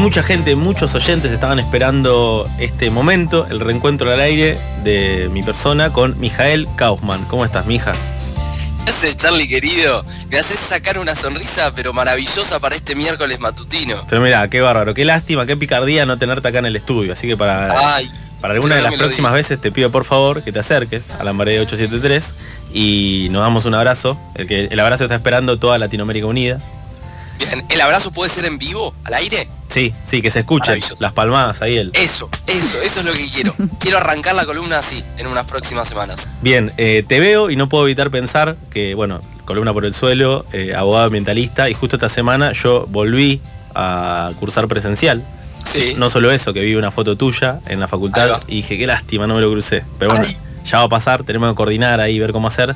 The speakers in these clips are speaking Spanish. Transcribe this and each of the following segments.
Mucha gente, muchos oyentes estaban esperando este momento, el reencuentro al aire de mi persona con Mijael Kaufman. ¿Cómo estás, mija? ¿Qué haces, Charlie, querido? Me haces sacar una sonrisa, pero maravillosa para este miércoles matutino. Pero mira, qué bárbaro, qué lástima, qué picardía no tenerte acá en el estudio. Así que para, para alguna de las próximas veces te pido por favor que te acerques a la de 873 y nos damos un abrazo. El, que, el abrazo está esperando toda Latinoamérica Unida. Bien, ¿el abrazo puede ser en vivo, al aire? Sí, sí, que se escuchen las palmadas ahí. él. Eso, eso, eso es lo que quiero. quiero arrancar la columna así, en unas próximas semanas. Bien, eh, te veo y no puedo evitar pensar que, bueno, columna por el suelo, eh, abogado ambientalista, y justo esta semana yo volví a cursar presencial. Sí. No solo eso, que vi una foto tuya en la facultad y dije, qué lástima, no me lo crucé. Pero bueno, ya va a pasar, tenemos que coordinar ahí, ver cómo hacer.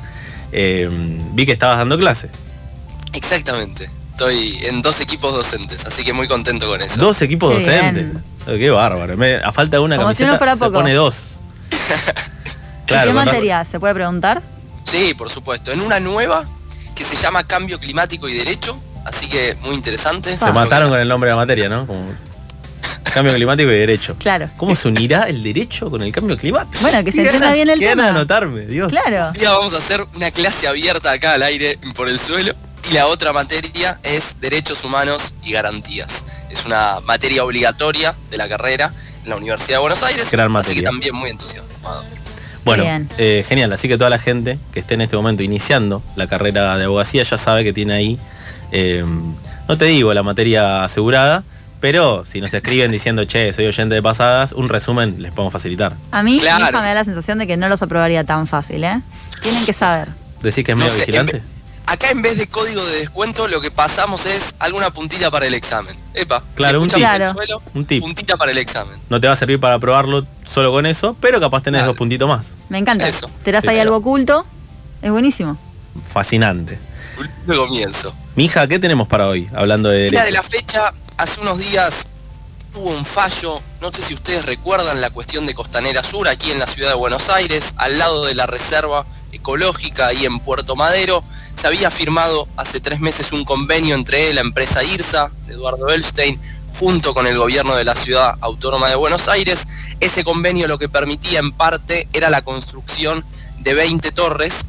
Eh, vi que estabas dando clase. Exactamente. Estoy en dos equipos docentes, así que muy contento con eso. ¿Dos equipos docentes? Qué bárbaro. a falta de una camiseta se pone dos. ¿Qué materia? ¿Se puede preguntar? Sí, por supuesto. En una nueva que se llama Cambio Climático y Derecho, así que muy interesante. Se mataron con el nombre de la materia, ¿no? Cambio climático y derecho. Claro. ¿Cómo se unirá el derecho con el cambio climático? Bueno, que se entienda bien el tema. anotarme, Dios. Claro. Ya vamos a hacer una clase abierta acá al aire por el suelo. Y la otra materia es Derechos Humanos y Garantías. Es una materia obligatoria de la carrera en la Universidad de Buenos Aires. Así que también muy entusiasmado. Bueno, eh, genial. Así que toda la gente que esté en este momento iniciando la carrera de abogacía ya sabe que tiene ahí, eh, no te digo la materia asegurada, pero si nos escriben diciendo, che, soy oyente de pasadas, un resumen les podemos facilitar. A mí me da la sensación de que no los aprobaría tan fácil, ¿eh? Tienen que saber. ¿Decís que es medio vigilante? Acá en vez de código de descuento lo que pasamos es alguna puntita para el examen. Epa, claro, un, tip. un tip. Puntita para el examen. No te va a servir para probarlo solo con eso, pero capaz tenés dos puntitos más. Me encanta. Eso. Te das ahí algo oculto. Es buenísimo. Fascinante. Un comienzo. Mija, ¿qué tenemos para hoy? Hablando de Mira, de la fecha, hace unos días hubo un fallo, no sé si ustedes recuerdan la cuestión de Costanera Sur, aquí en la ciudad de Buenos Aires, al lado de la reserva ecológica ahí en Puerto Madero. Se había firmado hace tres meses un convenio entre la empresa IRSA, de Eduardo Elstein, junto con el gobierno de la ciudad autónoma de Buenos Aires. Ese convenio lo que permitía en parte era la construcción de 20 torres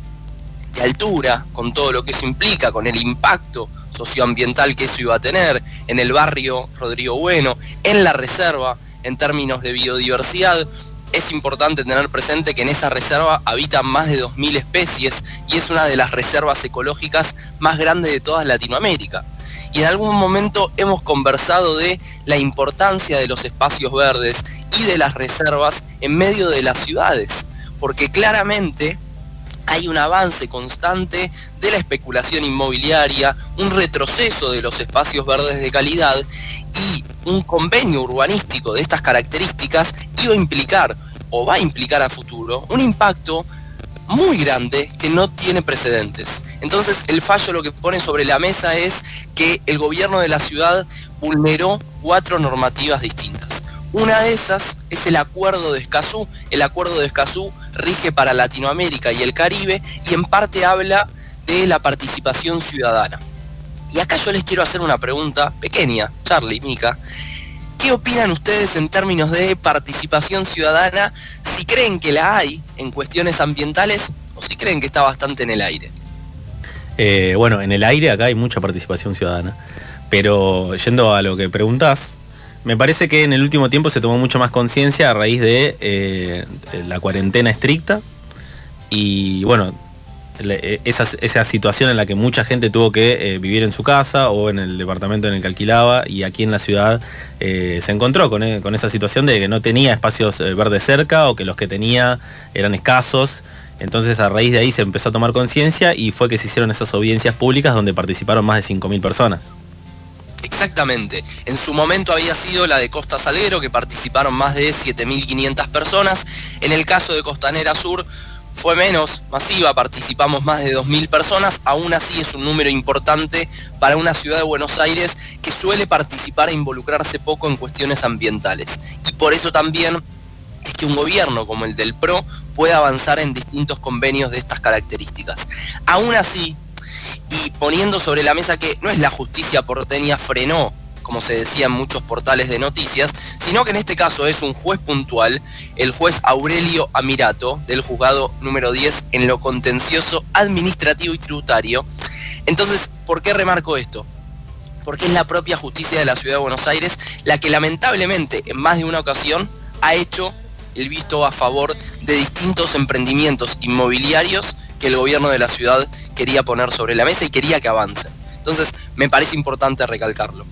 de altura, con todo lo que eso implica, con el impacto socioambiental que eso iba a tener en el barrio Rodrigo Bueno, en la reserva, en términos de biodiversidad es importante tener presente que en esa reserva habitan más de 2.000 especies y es una de las reservas ecológicas más grandes de toda Latinoamérica. Y en algún momento hemos conversado de la importancia de los espacios verdes y de las reservas en medio de las ciudades, porque claramente hay un avance constante de la especulación inmobiliaria, un retroceso de los espacios verdes de calidad y un convenio urbanístico de estas características iba a implicar o va a implicar a futuro un impacto muy grande que no tiene precedentes. Entonces el fallo lo que pone sobre la mesa es que el gobierno de la ciudad vulneró cuatro normativas distintas. Una de esas es el acuerdo de Escazú. El acuerdo de Escazú rige para Latinoamérica y el Caribe y en parte habla de la participación ciudadana. Y acá yo les quiero hacer una pregunta pequeña, Charlie, Mica. ¿Qué opinan ustedes en términos de participación ciudadana? Si creen que la hay en cuestiones ambientales o si creen que está bastante en el aire. Eh, bueno, en el aire acá hay mucha participación ciudadana. Pero yendo a lo que preguntás, me parece que en el último tiempo se tomó mucho más conciencia a raíz de eh, la cuarentena estricta. Y bueno, e, esa, situación en la que mucha gente tuvo que eh, vivir en su casa o en el departamento en el que alquilaba y aquí en la ciudad eh, se encontró con, eh, con, esa situación de que no tenía espacios verdes cerca o que los que tenía eran escasos. Entonces a raíz de ahí se empezó a tomar conciencia y fue que se hicieron esas audiencias públicas donde participaron más de 5.000 personas. Exactamente. En su momento había sido la de Costa Salguero, que participaron más de 7.500 personas. En el caso de Costanera Sur fue menos masiva, participamos más de 2.000 personas, aún así es un número importante para una ciudad de Buenos Aires que suele participar e involucrarse poco en cuestiones ambientales. Y por eso también es que un gobierno como el del PRO puede avanzar en distintos convenios de estas características. Aún así, y poniendo sobre la mesa que no es la justicia porteña frenó como se decía en muchos portales de noticias, sino que en este caso es un juez puntual, el juez Aurelio Amirato, del juzgado número 10 en lo contencioso administrativo y tributario. Entonces, ¿por qué remarco esto? Porque es la propia justicia de la Ciudad de Buenos Aires la que lamentablemente en más de una ocasión ha hecho el visto a favor de distintos emprendimientos inmobiliarios que el gobierno de la ciudad quería poner sobre la mesa y quería que avancen. Entonces, me parece importante recalcarlo.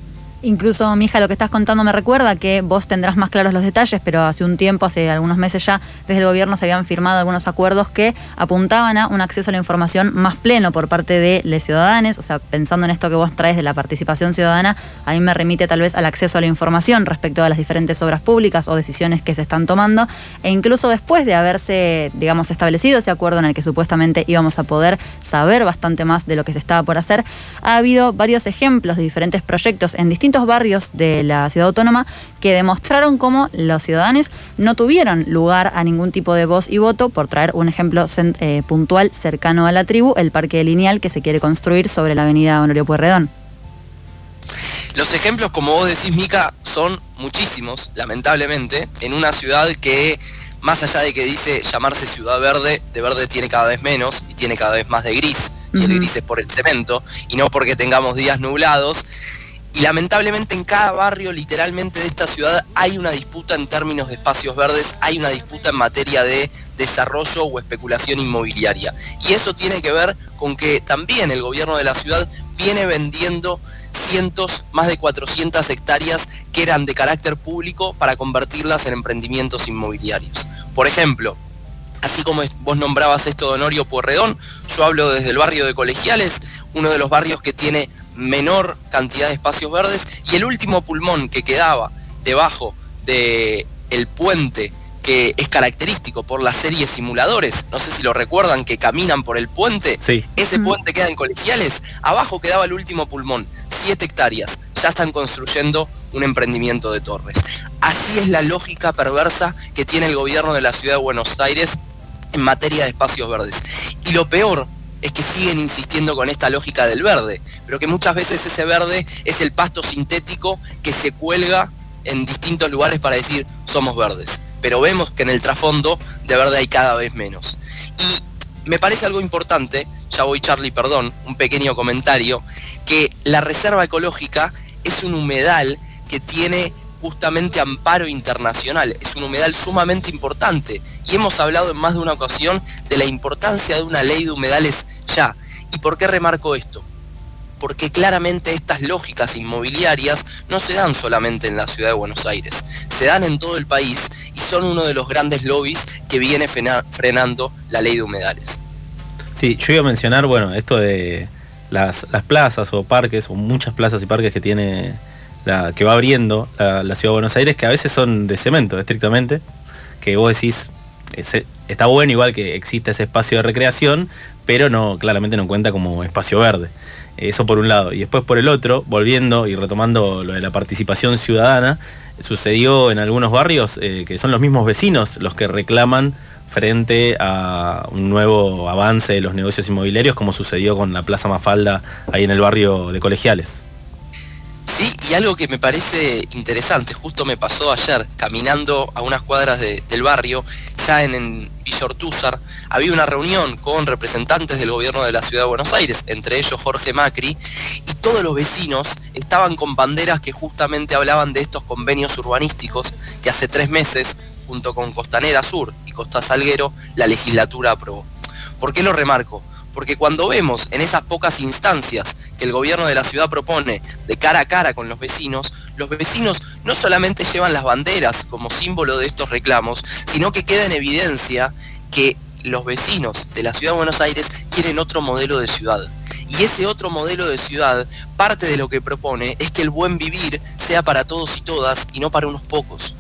Incluso, mija, lo que estás contando me recuerda que vos tendrás más claros los detalles, pero hace un tiempo, hace algunos meses ya, desde el gobierno se habían firmado algunos acuerdos que apuntaban a un acceso a la información más pleno por parte de los ciudadanos. O sea, pensando en esto que vos traes de la participación ciudadana, a mí me remite tal vez al acceso a la información respecto a las diferentes obras públicas o decisiones que se están tomando. E incluso después de haberse, digamos, establecido ese acuerdo en el que supuestamente íbamos a poder saber bastante más de lo que se estaba por hacer, ha habido varios ejemplos de diferentes proyectos en distintos barrios de la ciudad autónoma que demostraron cómo los ciudadanos no tuvieron lugar a ningún tipo de voz y voto, por traer un ejemplo eh, puntual cercano a la tribu, el parque lineal que se quiere construir sobre la avenida Honorio Pueyrredón. Los ejemplos, como vos decís, Mica, son muchísimos, lamentablemente, en una ciudad que, más allá de que dice llamarse ciudad verde, de verde tiene cada vez menos y tiene cada vez más de gris, y el gris es por el cemento, y no porque tengamos días nublados. Lamentablemente en cada barrio literalmente de esta ciudad hay una disputa en términos de espacios verdes, hay una disputa en materia de desarrollo o especulación inmobiliaria. Y eso tiene que ver con que también el gobierno de la ciudad viene vendiendo cientos, más de 400 hectáreas que eran de carácter público para convertirlas en emprendimientos inmobiliarios. Por ejemplo, así como vos nombrabas esto de Honorio Puerredón, yo hablo desde el barrio de Colegiales, uno de los barrios que tiene menor cantidad de espacios verdes y el último pulmón que quedaba debajo del el puente que es característico por la serie simuladores, no sé si lo recuerdan, que caminan por el puente, ese puente queda en colegiales, abajo quedaba el último pulmón, 7 hectáreas, ya están construyendo un emprendimiento de torres. Así es la lógica perversa que tiene el gobierno de la ciudad de Buenos Aires en materia de espacios verdes. Y lo peor es que siguen insistiendo con esta lógica del verde, pero que muchas veces ese verde es el pasto sintético que se cuelga en distintos lugares para decir somos verdes. Pero vemos que en el trasfondo de verde hay cada vez menos. Y me parece algo importante, ya voy Charlie, perdón, un pequeño comentario, que la reserva ecológica es un humedal que tiene justamente amparo internacional. Es un humedal sumamente importante y hemos hablado en más de una ocasión de la importancia de una ley de humedales ¿Y por qué remarco esto? Porque claramente estas lógicas inmobiliarias no se dan solamente en la ciudad de Buenos Aires, se dan en todo el país y son uno de los grandes lobbies que viene frenando la ley de humedales. Sí, yo iba a mencionar, bueno, esto de las, plazas o parques, o muchas plazas y parques que tiene la, que va abriendo la, ciudad de Buenos Aires, que a veces son de cemento, estrictamente, que vos decís, está bueno igual que exista ese espacio de recreación, pero no, claramente no cuenta como espacio verde. Eso por un lado. Y después por el otro, volviendo y retomando lo de la participación ciudadana, sucedió en algunos barrios eh, que son los mismos vecinos los que reclaman frente a un nuevo avance de los negocios inmobiliarios, como sucedió con la Plaza Mafalda ahí en el barrio de Colegiales. Y algo que me parece interesante, justo me pasó ayer, caminando a unas cuadras del barrio, ya en, en Villortúzar, había una reunión con representantes del gobierno de la ciudad de Buenos Aires, entre ellos Jorge Macri, y todos los vecinos estaban con banderas que justamente hablaban de estos convenios urbanísticos que hace tres meses, junto con Costanera Sur y Costa Salguero, la legislatura aprobó. ¿Por qué lo remarco? Porque cuando vemos en esas pocas instancias que el gobierno de la ciudad propone de cara a cara con los vecinos, los vecinos no solamente llevan las banderas como símbolo de estos reclamos, sino que queda en evidencia que los vecinos de la ciudad de Buenos Aires quieren otro modelo de ciudad. Y ese otro modelo de ciudad, parte de lo que propone es que el buen vivir sea para todos y todas y no para unos pocos.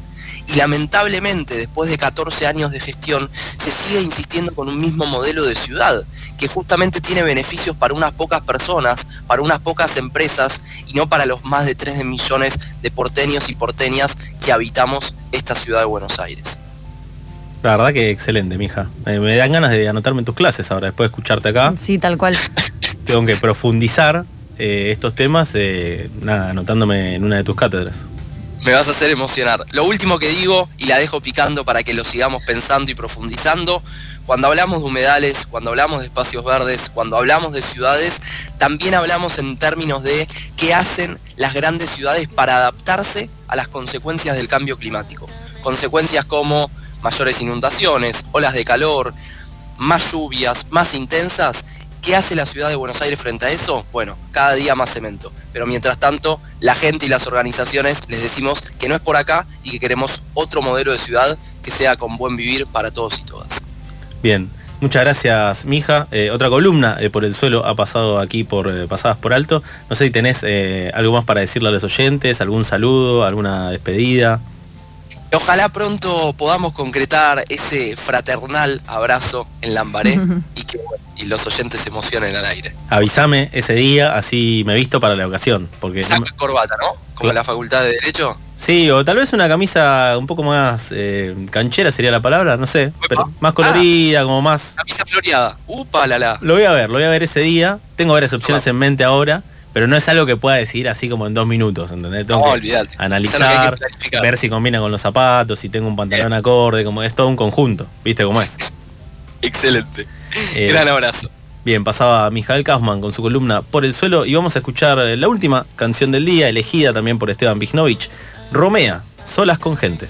Y lamentablemente, después de 14 años de gestión, se sigue insistiendo con un mismo modelo de ciudad, que justamente tiene beneficios para unas pocas personas, para unas pocas empresas, y no para los más de 3 millones de porteños y porteñas que habitamos esta ciudad de Buenos Aires. La verdad que excelente, mija. Eh, me dan ganas de anotarme en tus clases ahora, después de escucharte acá. Sí, tal cual. Tengo que profundizar eh, estos temas, eh, nada, anotándome en una de tus cátedras. Me vas a hacer emocionar. Lo último que digo, y la dejo picando para que lo sigamos pensando y profundizando, cuando hablamos de humedales, cuando hablamos de espacios verdes, cuando hablamos de ciudades, también hablamos en términos de qué hacen las grandes ciudades para adaptarse a las consecuencias del cambio climático. Consecuencias como mayores inundaciones, olas de calor, más lluvias, más intensas. ¿Qué hace la ciudad de Buenos Aires frente a eso? Bueno, cada día más cemento. Pero mientras tanto, la gente y las organizaciones les decimos que no es por acá y que queremos otro modelo de ciudad que sea con buen vivir para todos y todas. Bien, muchas gracias, mija. Eh, otra columna eh, por el suelo ha pasado aquí por eh, Pasadas por Alto. No sé si tenés algo más para decirle a los oyentes, algún saludo, alguna despedida. Ojalá pronto podamos concretar ese fraternal abrazo en Lambaré y que los oyentes se emocionen al aire. Avísame ese día, así me visto para la ocasión. Porque corbata, ¿no? Como la facultad de Derecho. Sí, o tal vez una camisa un poco más eh, canchera sería la palabra, no sé, pero más colorida, como más. Camisa floreada. Upa, la la. Lo voy a ver, lo voy a ver ese día. Tengo varias opciones en mente ahora pero no es algo que pueda decidir así como en dos minutos, ¿entendés? Tengo no, que analizar, ver si combina con los zapatos, si tengo un pantalón acorde, como es todo un conjunto, ¿viste cómo es? Excelente. Eh, Gran abrazo. Bien, pasaba Mijael Kaufman con su columna Por el suelo y vamos a escuchar la última canción del día, elegida también por Esteban Vignovich, Romea, Solas con gente.